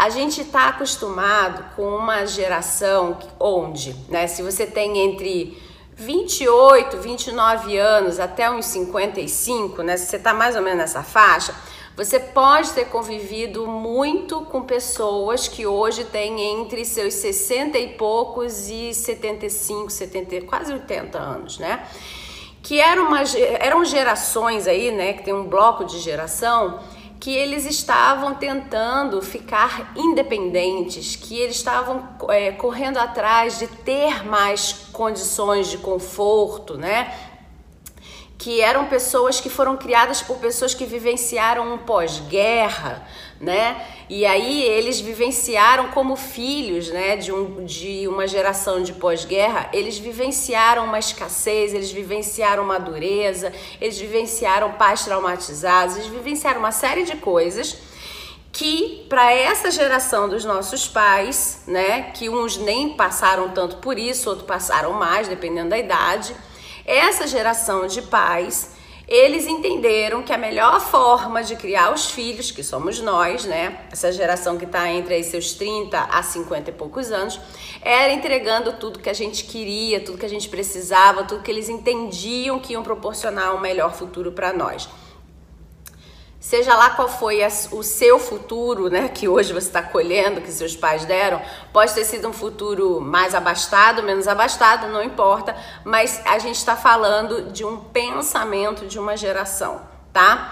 A gente está acostumado com uma geração onde, né, se você tem entre 28, 29 anos até uns 55, né, se você está mais ou menos nessa faixa, você pode ter convivido muito com pessoas que hoje têm entre seus 60 e poucos e 75, 70, quase 80 anos, né? Que eram, uma, eram gerações aí, né? Que tem um bloco de geração que eles estavam tentando ficar independentes, que eles estavam é, correndo atrás de ter mais condições de conforto, né? Que eram pessoas que foram criadas por pessoas que vivenciaram um pós-guerra, né? E aí eles vivenciaram como filhos, né, de, um, de uma geração de pós-guerra, eles vivenciaram uma escassez, eles vivenciaram uma dureza, eles vivenciaram pais traumatizados, eles vivenciaram uma série de coisas que para essa geração dos nossos pais, né, que uns nem passaram tanto por isso, outros passaram mais, dependendo da idade, essa geração de pais, eles entenderam que a melhor forma de criar os filhos, que somos nós, né? Essa geração que está entre seus 30 a 50 e poucos anos, era entregando tudo que a gente queria, tudo que a gente precisava, tudo que eles entendiam que iam proporcionar um melhor futuro para nós. Seja lá qual foi o seu futuro, né, que hoje você está colhendo, que seus pais deram, pode ter sido um futuro mais abastado, menos abastado, não importa, mas a gente está falando de um pensamento de uma geração, tá?